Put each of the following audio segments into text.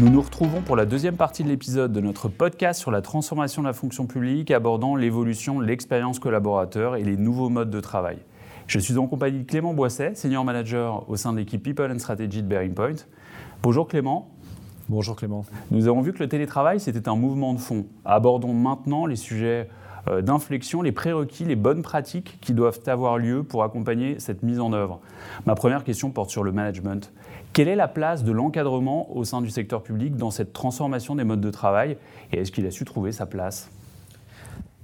Nous nous retrouvons pour la deuxième partie de l'épisode de notre podcast sur la transformation de la fonction publique abordant l'évolution de l'expérience collaborateur et les nouveaux modes de travail. Je suis en compagnie de Clément Boisset, senior manager au sein de l'équipe People and Strategy de Bearing Point. Bonjour Clément. Bonjour Clément. Nous avons vu que le télétravail, c'était un mouvement de fond. Abordons maintenant les sujets euh, d'inflexion, les prérequis, les bonnes pratiques qui doivent avoir lieu pour accompagner cette mise en œuvre. Ma première question porte sur le management. Quelle est la place de l'encadrement au sein du secteur public dans cette transformation des modes de travail et est-ce qu'il a su trouver sa place?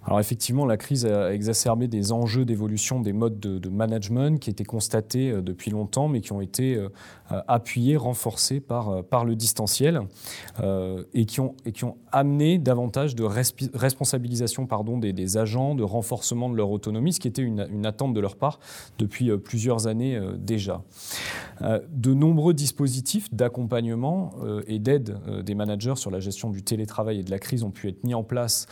Alors effectivement, la crise a exacerbé des enjeux d'évolution des modes de, management qui étaient constatés euh, depuis longtemps, mais qui ont été euh, euh, appuyés, renforcés par, le distanciel et, qui ont, amené davantage de responsabilisation des, agents, de renforcement de leur autonomie, ce qui était une, attente de leur part depuis plusieurs années déjà. De nombreux dispositifs d'accompagnement et d'aide des managers sur la gestion du télétravail et de la crise ont pu être mis en place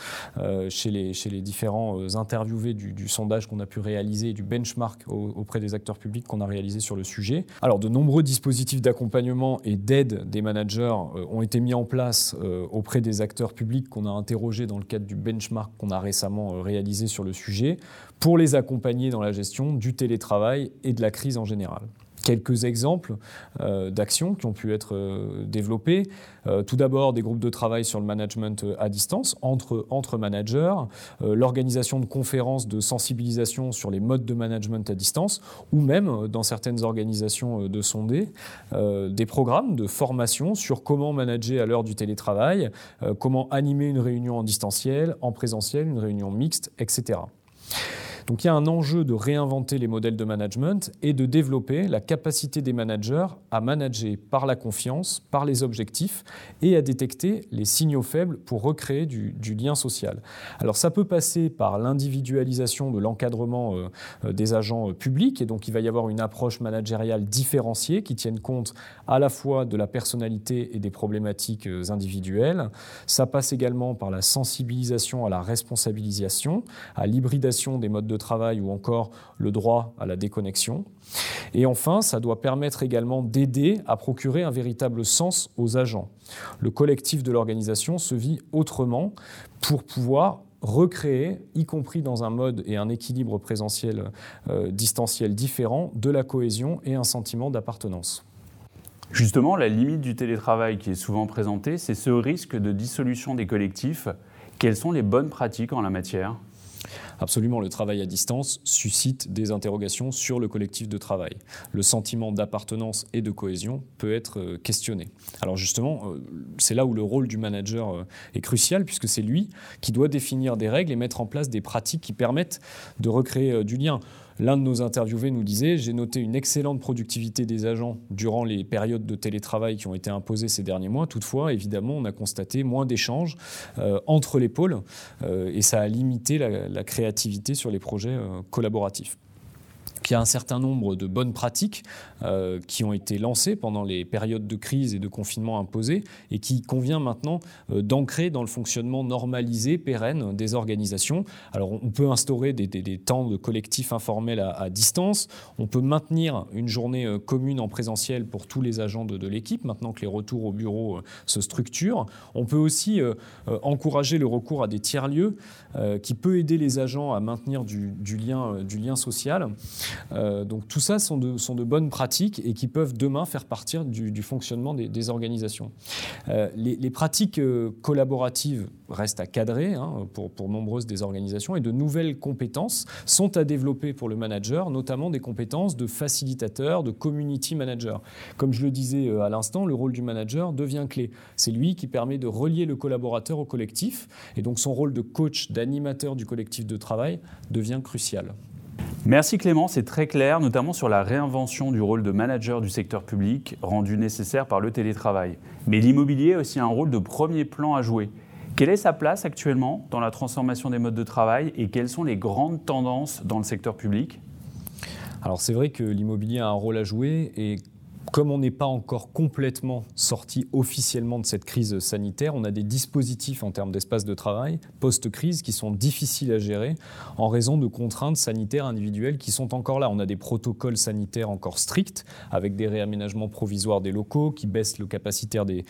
chez les, les différents euh, interviewés du, sondage qu'on a pu réaliser, du benchmark auprès des acteurs publics qu'on a réalisé sur le sujet. Alors, de nombreux dispositifs d'accompagnement et d'aide des managers euh, ont été mis en place euh, auprès des acteurs publics qu'on a interrogés dans le cadre du benchmark qu'on a récemment réalisé sur le sujet pour les accompagner dans la gestion du télétravail et de la crise en général quelques exemples euh, d'actions qui ont pu être euh, développées. Euh, tout d'abord, des groupes de travail sur le management à distance entre, entre managers, l'organisation de conférences de sensibilisation sur les modes de management à distance, ou même, dans certaines organisations de sondés, des programmes de formation sur comment manager à l'heure du télétravail, comment animer une réunion en distanciel, en présentiel, une réunion mixte, etc. Donc il y a un enjeu de réinventer les modèles de management et de développer la capacité des managers à manager par la confiance, par les objectifs et à détecter les signaux faibles pour recréer du, lien social. Alors ça peut passer par l'individualisation de l'encadrement euh, euh, des agents euh, publics et donc il va y avoir une approche managériale différenciée qui tienne compte à la fois de la personnalité et des problématiques individuelles. Ça passe également par la sensibilisation à la responsabilisation, à l'hybridation des modes de travail ou encore le droit à la déconnexion. Et enfin, ça doit permettre également d'aider à procurer un véritable sens aux agents. Le collectif de l'organisation se vit autrement pour pouvoir recréer, y compris dans un mode et un équilibre présentiel euh, distanciel différent, de la cohésion et un sentiment d'appartenance. Justement, la limite du télétravail qui est souvent présentée, c'est ce risque de dissolution des collectifs. Quelles sont les bonnes pratiques en la matière? Absolument, le travail à distance suscite des interrogations sur le collectif de travail. Le sentiment d'appartenance et de cohésion peut être euh, questionné. Alors justement, euh, c'est là où le rôle du manager euh, est crucial, puisque c'est lui qui doit définir des règles et mettre en place des pratiques qui permettent de recréer du lien. L'un de nos interviewés nous disait J'ai noté une excellente productivité des agents durant les périodes de télétravail qui ont été imposées ces derniers mois. Toutefois, évidemment, on a constaté moins d'échanges euh, entre les pôles euh, et ça a limité la, créativité sur les projets euh, collaboratifs il y a un certain nombre de bonnes pratiques euh, qui ont été lancées pendant les périodes de crise et de confinement imposées et qui convient maintenant euh, d'ancrer dans le fonctionnement normalisé, pérenne des organisations. Alors on peut instaurer des, temps de collectifs informels à, distance, on peut maintenir une journée euh, commune en présentiel pour tous les agents de, l'équipe maintenant que les retours au bureau se structurent. On peut aussi encourager le recours à des tiers-lieux qui peut aider les agents à maintenir du lien social. Euh, donc tout ça sont de, bonnes pratiques et qui peuvent demain faire partir du, fonctionnement des, organisations. Euh, les, pratiques euh, collaboratives restent à cadrer hein, pour, pour, nombreuses des organisations et de nouvelles compétences sont à développer pour le manager, notamment des compétences de facilitateur, de community manager. Comme je le disais à l'instant, le rôle du manager devient clé. C'est lui qui permet de relier le collaborateur au collectif et donc son rôle de coach, d'animateur du collectif de travail devient crucial. Merci Clément, c'est très clair, notamment sur la réinvention du rôle de manager du secteur public rendu nécessaire par le télétravail. Mais l'immobilier a aussi un rôle de premier plan à jouer. Quelle est sa place actuellement dans la transformation des modes de travail et quelles sont les grandes tendances dans le secteur public? Alors c'est vrai que l'immobilier a un rôle à jouer et comme on n'est pas encore complètement sorti officiellement de cette crise sanitaire, on a des dispositifs en termes d'espace de travail post-crise qui sont difficiles à gérer en raison de contraintes sanitaires individuelles qui sont encore là. On a des protocoles sanitaires encore stricts avec des réaménagements provisoires des locaux qui baissent le capacitaire des,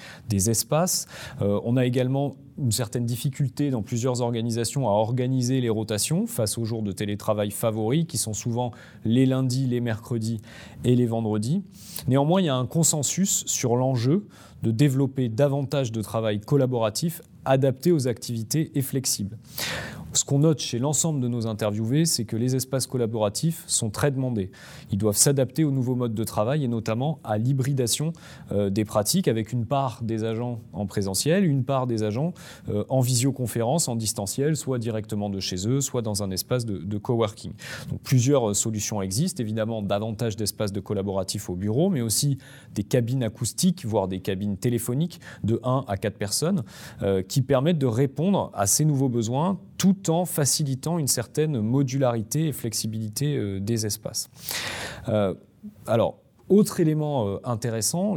espaces. Euh, on a également une certaine difficulté dans plusieurs organisations à organiser les rotations face aux jours de télétravail favoris qui sont souvent les lundis, les mercredis et les vendredis. Néanmoins, il y a un consensus sur l'enjeu de développer davantage de travail collaboratif adapté aux activités et flexible. Ce qu'on note chez l'ensemble de nos interviewés, c'est que les espaces collaboratifs sont très demandés. Ils doivent s'adapter aux nouveaux modes de travail et notamment à l'hybridation euh, des pratiques avec une part des agents en présentiel, une part des agents euh, en visioconférence, en distanciel, soit directement de chez eux, soit dans un espace de, coworking. Donc, plusieurs euh, solutions existent, évidemment davantage d'espaces de collaboratifs au bureau, mais aussi des cabines acoustiques, voire des cabines téléphoniques de 1 à 4 personnes qui permettent de répondre à ces nouveaux besoins tout en facilitant une certaine modularité et flexibilité euh, des espaces. Euh, alors, autre élément euh, intéressant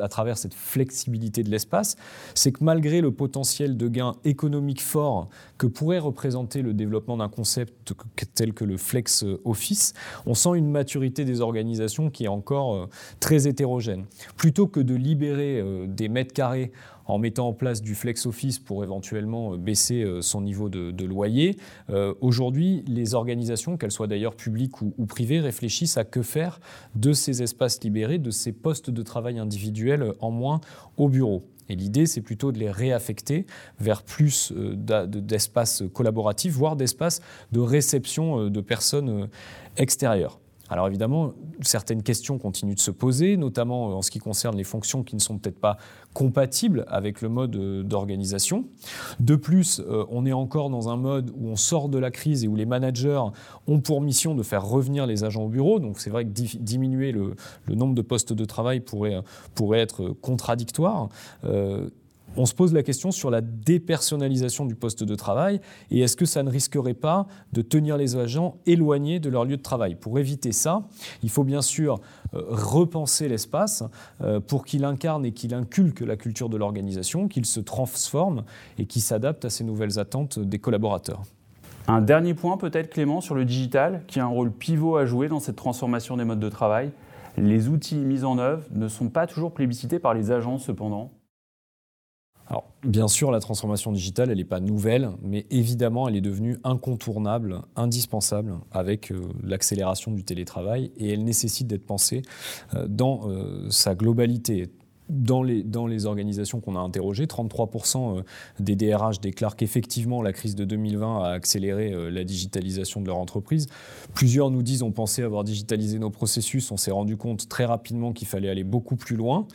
à travers cette flexibilité de l'espace, c'est que malgré le potentiel de gain économique fort que pourrait représenter le développement d'un concept tel que le flex office, on sent une maturité des organisations qui est encore très hétérogène. Plutôt que de libérer des mètres carrés en mettant en place du flex office pour éventuellement euh, baisser euh, son niveau de, loyer. Euh, aujourd'hui, les organisations, qu'elles soient d'ailleurs publiques ou, privées, réfléchissent à que faire de ces espaces libérés, de ces postes de travail individuels en moins au bureau. Et l'idée, c'est plutôt de les réaffecter vers plus d'espaces collaboratifs, voire d'espaces de réception de personnes extérieures. Alors évidemment, certaines questions continuent de se poser, notamment en ce qui concerne les fonctions qui ne sont peut-être pas compatibles avec le mode euh, d'organisation. De plus, euh, on est encore dans un mode où on sort de la crise et où les managers ont pour mission de faire revenir les agents au bureau. Donc c'est vrai que diminuer le, nombre de postes de travail pourrait, être contradictoire. Euh, on se pose la question sur la dépersonnalisation du poste de travail et est-ce que ça ne risquerait pas de tenir les agents éloignés de leur lieu de travail? Pour éviter ça, il faut bien sûr euh, repenser l'espace euh, pour qu'il incarne et qu'il inculque la culture de l'organisation, qu'il se transforme et qu'il s'adapte à ces nouvelles attentes des collaborateurs. Un dernier point peut-être Clément sur le digital qui a un rôle pivot à jouer dans cette transformation des modes de travail. Les outils mis en œuvre ne sont pas toujours plébiscités par les agents cependant. Alors, bien sûr, la transformation digitale, elle n'est pas nouvelle, mais évidemment, elle est devenue incontournable, indispensable avec euh, l'accélération du télétravail et elle nécessite d'être pensée euh, dans euh, sa globalité dans les, organisations qu'on a interrogées, 33% euh, des DRH déclarent qu'effectivement la crise de 2020 a accéléré euh, la digitalisation de leur entreprise. Plusieurs nous disent on pensait avoir digitalisé nos processus, on s'est rendu compte très rapidement qu'il fallait aller beaucoup plus loin.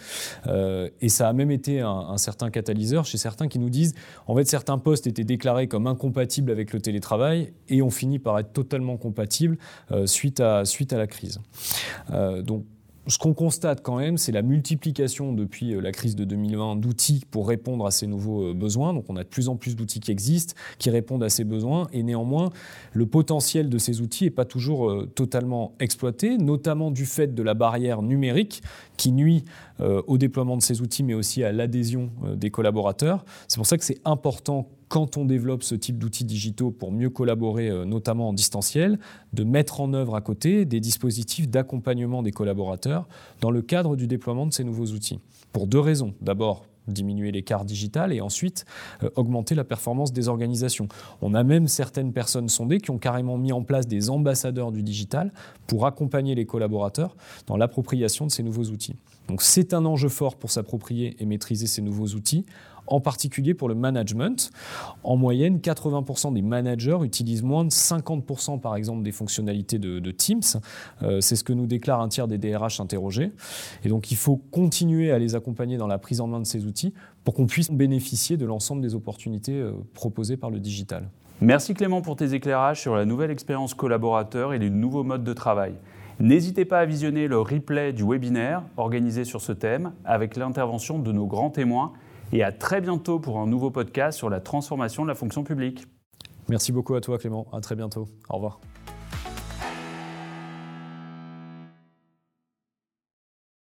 Euh, et ça a même été un, certain catalyseur chez certains qui nous disent en fait certains postes étaient déclarés comme incompatibles avec le télétravail et ont fini par être totalement compatibles suite, à, suite à la crise. donc ce qu'on constate quand même, c'est la multiplication depuis euh, la crise de 2020 d'outils pour répondre à ces nouveaux euh, besoins. Donc on a de plus en plus d'outils qui existent, qui répondent à ces besoins, et néanmoins, le potentiel de ces outils n'est pas toujours euh, totalement exploité, notamment du fait de la barrière numérique qui nuit au déploiement de ces outils, mais aussi à l'adhésion des collaborateurs. C'est pour ça que c'est important quand on développe ce type d'outils digitaux pour mieux collaborer, euh, notamment en distanciel, de mettre en œuvre à côté des dispositifs d'accompagnement des collaborateurs dans le cadre du déploiement de ces nouveaux outils. Pour deux raisons. D'abord, diminuer l'écart digital et ensuite euh, augmenter la performance des organisations. On a même certaines personnes sondées qui ont carrément mis en place des ambassadeurs du digital pour accompagner les collaborateurs dans l'appropriation de ces nouveaux outils. Donc c'est un enjeu fort pour s'approprier et maîtriser ces nouveaux outils en particulier pour le management. En moyenne, 80% des managers utilisent moins de 50% par exemple des fonctionnalités de, Teams. Euh, c'est ce que nous déclare un tiers des DRH interrogés. Et donc il faut continuer à les accompagner dans la prise en main de ces outils pour qu'on puisse bénéficier de l'ensemble des opportunités euh, proposées par le digital. Merci Clément pour tes éclairages sur la nouvelle expérience collaborateur et les nouveaux modes de travail. N'hésitez pas à visionner le replay du webinaire organisé sur ce thème avec l'intervention de nos grands témoins et à très bientôt pour un nouveau podcast sur la transformation de la fonction publique. Merci beaucoup à toi Clément, à très bientôt. Au revoir.